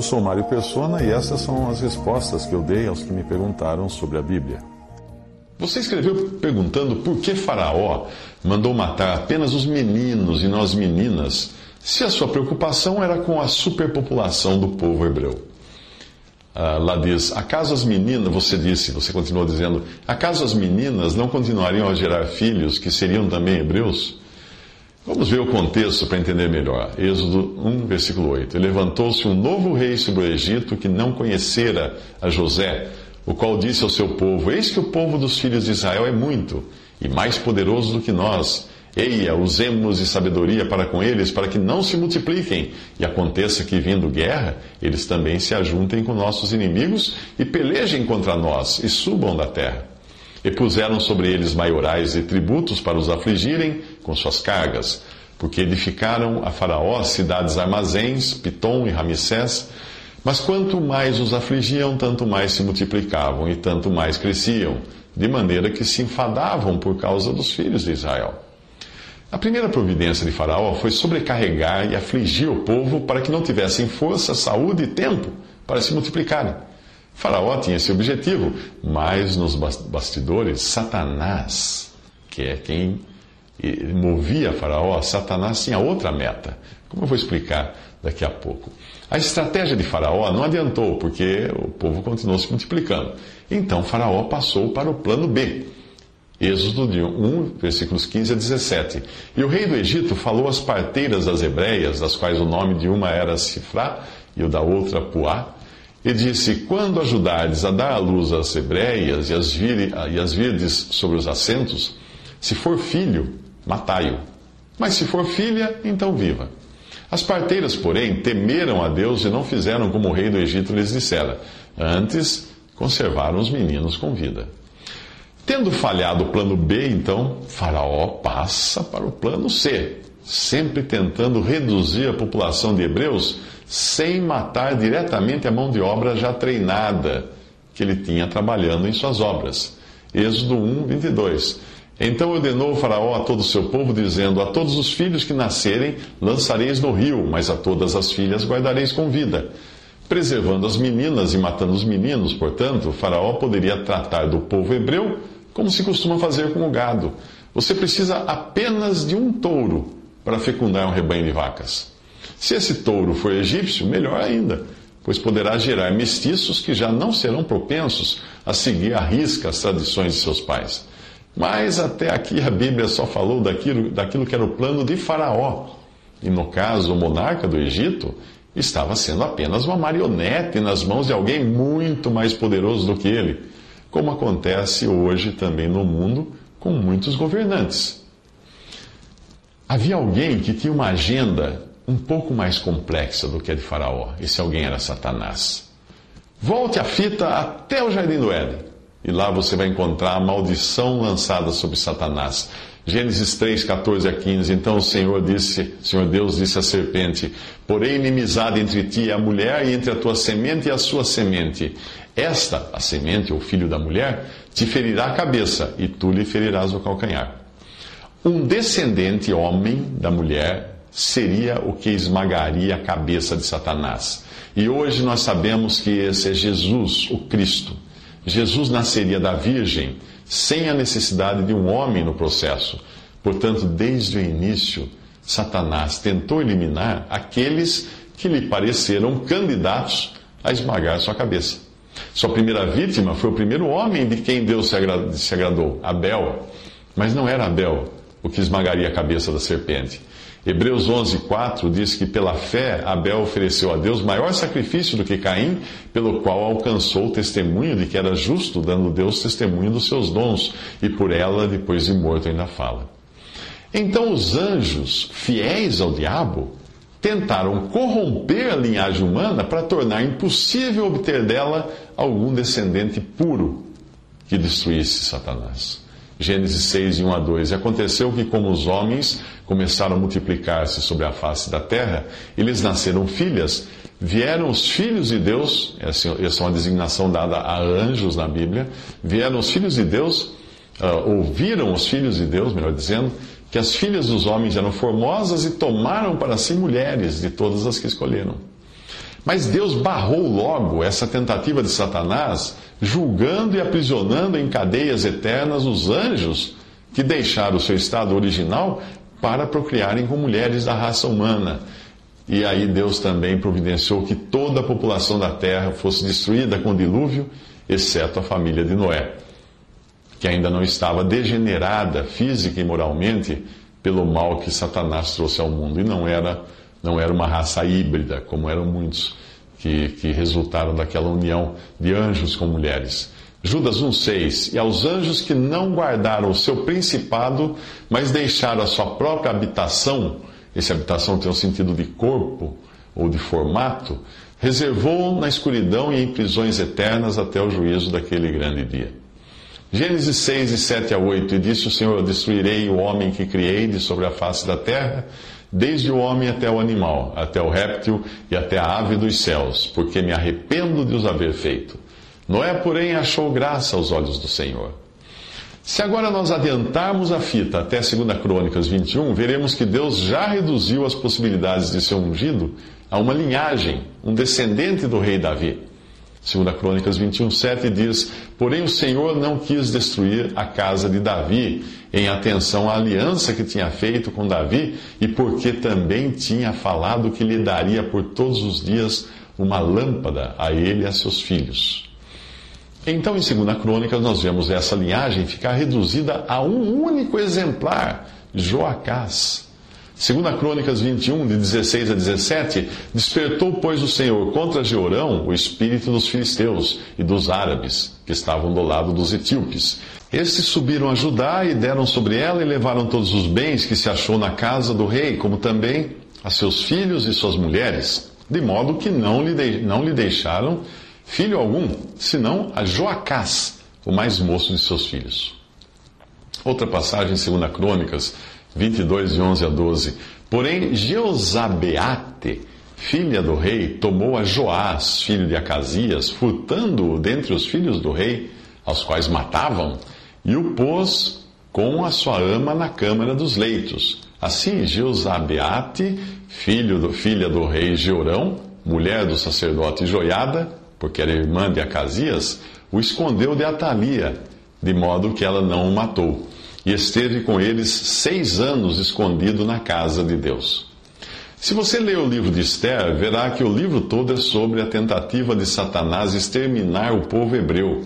Eu sou Mário Persona e essas são as respostas que eu dei aos que me perguntaram sobre a Bíblia. Você escreveu perguntando por que Faraó mandou matar apenas os meninos e nós meninas, se a sua preocupação era com a superpopulação do povo hebreu. Ah, lá diz: acaso as meninas, você disse, você continuou dizendo, acaso as meninas não continuariam a gerar filhos que seriam também hebreus? Vamos ver o contexto para entender melhor. Êxodo 1, versículo 8. E levantou-se um novo rei sobre o Egito que não conhecera a José, o qual disse ao seu povo: Eis que o povo dos filhos de Israel é muito e mais poderoso do que nós. Eia, usemos de sabedoria para com eles, para que não se multipliquem, e aconteça que, vindo guerra, eles também se ajuntem com nossos inimigos e pelejem contra nós e subam da terra. E puseram sobre eles maiorais e tributos para os afligirem com suas cargas, porque edificaram a Faraó cidades armazéns, Pitom e Ramsés. Mas quanto mais os afligiam, tanto mais se multiplicavam e tanto mais cresciam, de maneira que se enfadavam por causa dos filhos de Israel. A primeira providência de Faraó foi sobrecarregar e afligir o povo para que não tivessem força, saúde e tempo para se multiplicarem. Faraó tinha esse objetivo, mas nos bastidores, Satanás, que é quem movia Faraó, Satanás tinha outra meta, como eu vou explicar daqui a pouco. A estratégia de Faraó não adiantou, porque o povo continuou se multiplicando. Então Faraó passou para o plano B Êxodo 1, versículos 15 a 17. E o rei do Egito falou às parteiras das hebreias, das quais o nome de uma era Sifrá e o da outra Puá, e disse: Quando ajudardes a dar à luz as hebreias e as, vir, e as virdes sobre os assentos, se for filho, matai-o. Mas se for filha, então viva. As parteiras, porém, temeram a Deus e não fizeram como o rei do Egito lhes dissera. Antes, conservaram os meninos com vida. Tendo falhado o plano B, então, Faraó passa para o plano C, sempre tentando reduzir a população de hebreus sem matar diretamente a mão de obra já treinada que ele tinha trabalhando em suas obras. Êxodo 1, 22. Então ordenou o Faraó a todo o seu povo, dizendo: A todos os filhos que nascerem lançareis no rio, mas a todas as filhas guardareis com vida. Preservando as meninas e matando os meninos, portanto, o Faraó poderia tratar do povo hebreu como se costuma fazer com o gado. Você precisa apenas de um touro para fecundar um rebanho de vacas. Se esse touro for egípcio, melhor ainda, pois poderá gerar mestiços que já não serão propensos a seguir à risca as tradições de seus pais. Mas até aqui a Bíblia só falou daquilo, daquilo que era o plano de Faraó. E no caso, o monarca do Egito estava sendo apenas uma marionete nas mãos de alguém muito mais poderoso do que ele como acontece hoje também no mundo com muitos governantes. Havia alguém que tinha uma agenda um pouco mais complexa do que a de Faraó. Esse alguém era Satanás. Volte a fita até o Jardim do Éden, e lá você vai encontrar a maldição lançada sobre Satanás. Gênesis 3, 14 a 15. Então o Senhor disse, o Senhor Deus disse à serpente: Porém, inimizade entre ti e a mulher, e entre a tua semente e a sua semente. Esta, a semente ou filho da mulher, te ferirá a cabeça, e tu lhe ferirás o calcanhar. Um descendente homem da mulher seria o que esmagaria a cabeça de Satanás. E hoje nós sabemos que esse é Jesus, o Cristo. Jesus nasceria da Virgem sem a necessidade de um homem no processo. Portanto, desde o início, Satanás tentou eliminar aqueles que lhe pareceram candidatos a esmagar sua cabeça. Sua primeira vítima foi o primeiro homem de quem Deus se agradou, Abel. Mas não era Abel o que esmagaria a cabeça da serpente. Hebreus 11:4 diz que pela fé Abel ofereceu a Deus maior sacrifício do que Caim, pelo qual alcançou o testemunho de que era justo, dando Deus testemunho dos seus dons, e por ela, depois de morto, ainda fala. Então os anjos, fiéis ao diabo, tentaram corromper a linhagem humana para tornar impossível obter dela algum descendente puro que destruísse Satanás. Gênesis 6, 1 a 2. E aconteceu que, como os homens começaram a multiplicar-se sobre a face da terra, eles nasceram filhas, vieram os filhos de Deus, essa é uma designação dada a anjos na Bíblia, vieram os filhos de Deus, uh, ouviram os filhos de Deus, melhor dizendo, que as filhas dos homens eram formosas e tomaram para si mulheres de todas as que escolheram. Mas Deus barrou logo essa tentativa de Satanás, julgando e aprisionando em cadeias eternas os anjos que deixaram o seu estado original para procriarem com mulheres da raça humana. E aí Deus também providenciou que toda a população da terra fosse destruída com o dilúvio, exceto a família de Noé, que ainda não estava degenerada física e moralmente pelo mal que Satanás trouxe ao mundo. E não era não era uma raça híbrida, como eram muitos que, que resultaram daquela união de anjos com mulheres. Judas 1,6: E aos anjos que não guardaram o seu principado, mas deixaram a sua própria habitação, essa habitação tem o um sentido de corpo ou de formato, reservou na escuridão e em prisões eternas até o juízo daquele grande dia. Gênesis 6, 7 a 8: E disse o Senhor: destruirei o homem que criei de sobre a face da terra desde o homem até o animal, até o réptil e até a ave dos céus, porque me arrependo de os haver feito. Noé, porém, achou graça aos olhos do Senhor. Se agora nós adiantarmos a fita até 2 Crônicas 21, veremos que Deus já reduziu as possibilidades de ser ungido a uma linhagem, um descendente do rei Davi. 2 Crônicas 21, 7 diz: Porém o Senhor não quis destruir a casa de Davi, em atenção à aliança que tinha feito com Davi, e porque também tinha falado que lhe daria por todos os dias uma lâmpada a ele e a seus filhos. Então, em 2 Crônicas, nós vemos essa linhagem ficar reduzida a um único exemplar, Joacás. Segunda Crônicas 21, de 16 a 17, despertou, pois, o Senhor contra Jeorão o espírito dos filisteus e dos árabes, que estavam do lado dos etíopes. Estes subiram a Judá e deram sobre ela e levaram todos os bens que se achou na casa do rei, como também a seus filhos e suas mulheres, de modo que não lhe, de, não lhe deixaram filho algum, senão a Joacás, o mais moço de seus filhos. Outra passagem em 2 Crônicas 22, de 11 a 12. Porém, Jeozabeate, filha do rei, tomou a Joás, filho de Acasias, furtando-o dentre os filhos do rei, aos quais matavam, e o pôs com a sua ama na câmara dos leitos. Assim, Jeozabeate, filho do, filha do rei Jeorão, mulher do sacerdote Joiada, porque era irmã de Acasias, o escondeu de Atalia, de modo que ela não o matou e esteve com eles seis anos escondido na casa de Deus. Se você ler o livro de Esther, verá que o livro todo é sobre a tentativa de Satanás exterminar o povo hebreu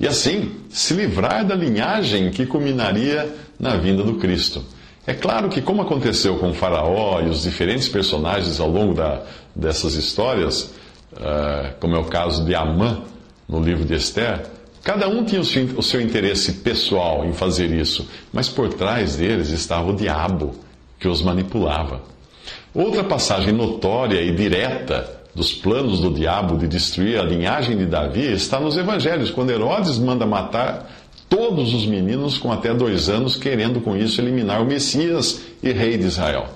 e assim se livrar da linhagem que culminaria na vinda do Cristo. É claro que, como aconteceu com Faraó e os diferentes personagens ao longo da, dessas histórias, uh, como é o caso de Amã no livro de Esther, Cada um tinha o seu interesse pessoal em fazer isso, mas por trás deles estava o diabo que os manipulava. Outra passagem notória e direta dos planos do diabo de destruir a linhagem de Davi está nos evangelhos, quando Herodes manda matar todos os meninos com até dois anos, querendo com isso eliminar o Messias e rei de Israel.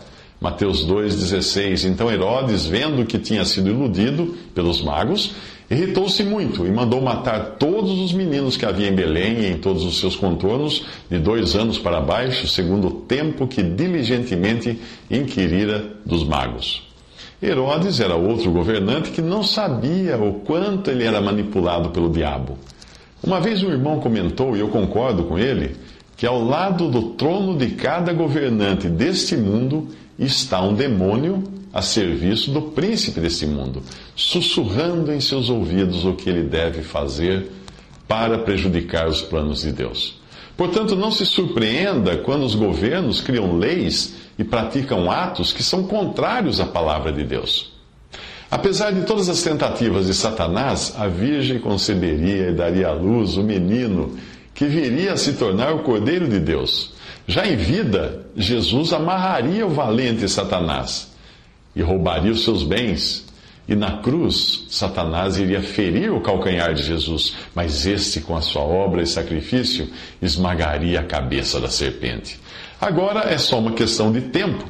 Mateus 2,16. Então Herodes, vendo que tinha sido iludido pelos magos, Irritou-se muito e mandou matar todos os meninos que havia em Belém e em todos os seus contornos, de dois anos para baixo, segundo o tempo que diligentemente inquirira dos magos. Herodes era outro governante que não sabia o quanto ele era manipulado pelo diabo. Uma vez um irmão comentou, e eu concordo com ele, que ao lado do trono de cada governante deste mundo está um demônio a serviço do príncipe deste mundo, sussurrando em seus ouvidos o que ele deve fazer para prejudicar os planos de Deus. Portanto, não se surpreenda quando os governos criam leis e praticam atos que são contrários à palavra de Deus. Apesar de todas as tentativas de Satanás, a Virgem conceberia e daria à luz o menino que viria a se tornar o Cordeiro de Deus. Já em vida, Jesus amarraria o valente Satanás e roubaria os seus bens. E na cruz, Satanás iria ferir o calcanhar de Jesus, mas este, com a sua obra e sacrifício, esmagaria a cabeça da serpente. Agora é só uma questão de tempo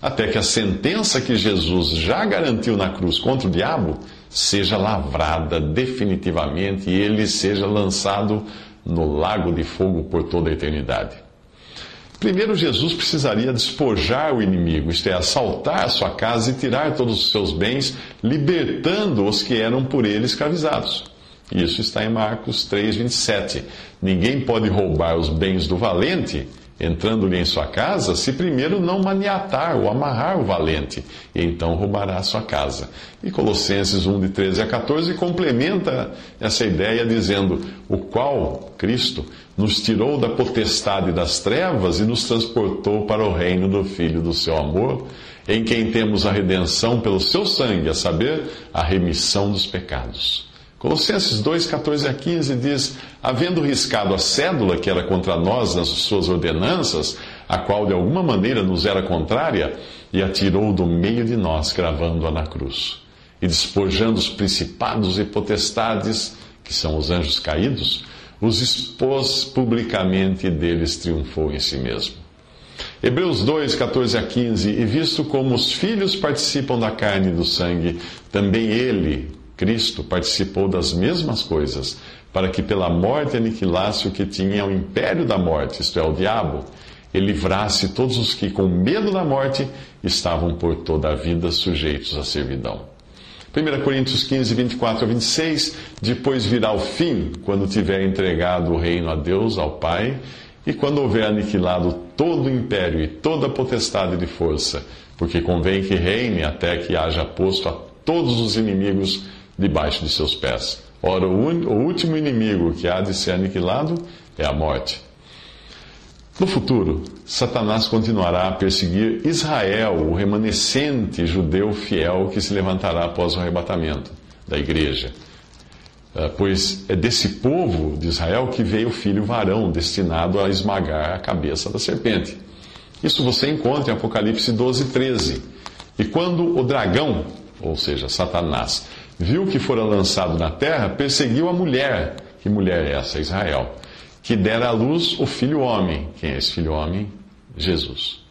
até que a sentença que Jesus já garantiu na cruz contra o diabo seja lavrada definitivamente e ele seja lançado no lago de fogo por toda a eternidade. Primeiro, Jesus precisaria despojar o inimigo, isto é, assaltar a sua casa e tirar todos os seus bens, libertando os que eram por ele escravizados. Isso está em Marcos 3, 27. Ninguém pode roubar os bens do valente entrando-lhe em sua casa, se primeiro não maniatar ou amarrar o valente, e então roubará a sua casa. E Colossenses 1, de 13 a 14, complementa essa ideia dizendo: O qual, Cristo, nos tirou da potestade das trevas e nos transportou para o reino do Filho do seu amor, em quem temos a redenção pelo seu sangue, a saber, a remissão dos pecados. Colossenses 2, 14 a 15 diz: Havendo riscado a cédula que era contra nós nas suas ordenanças, a qual de alguma maneira nos era contrária, e atirou do meio de nós, cravando-a na cruz. E despojando os principados e potestades, que são os anjos caídos, os expôs publicamente e deles triunfou em si mesmo. Hebreus 2, 14 a 15: E visto como os filhos participam da carne e do sangue, também ele Cristo participou das mesmas coisas, para que pela morte aniquilasse o que tinha o império da morte, isto é, o diabo, e livrasse todos os que, com medo da morte, estavam por toda a vida sujeitos à servidão. 1 Coríntios 15, 24 a 26, depois virá o fim, quando tiver entregado o reino a Deus, ao Pai, e quando houver aniquilado todo o império e toda a potestade de força, porque convém que reine até que haja posto a todos os inimigos debaixo de seus pés. Ora, o, o último inimigo que há de ser aniquilado é a morte. No futuro, Satanás continuará a perseguir Israel, o remanescente judeu fiel que se levantará após o arrebatamento da igreja. Ah, pois é desse povo de Israel que veio o filho varão, destinado a esmagar a cabeça da serpente. Isso você encontra em Apocalipse 12, 13. E quando o dragão, ou seja, Satanás, viu que fora lançado na terra, perseguiu a mulher. Que mulher é essa? Israel. Que dera à luz o filho homem. Quem é esse filho homem? Jesus.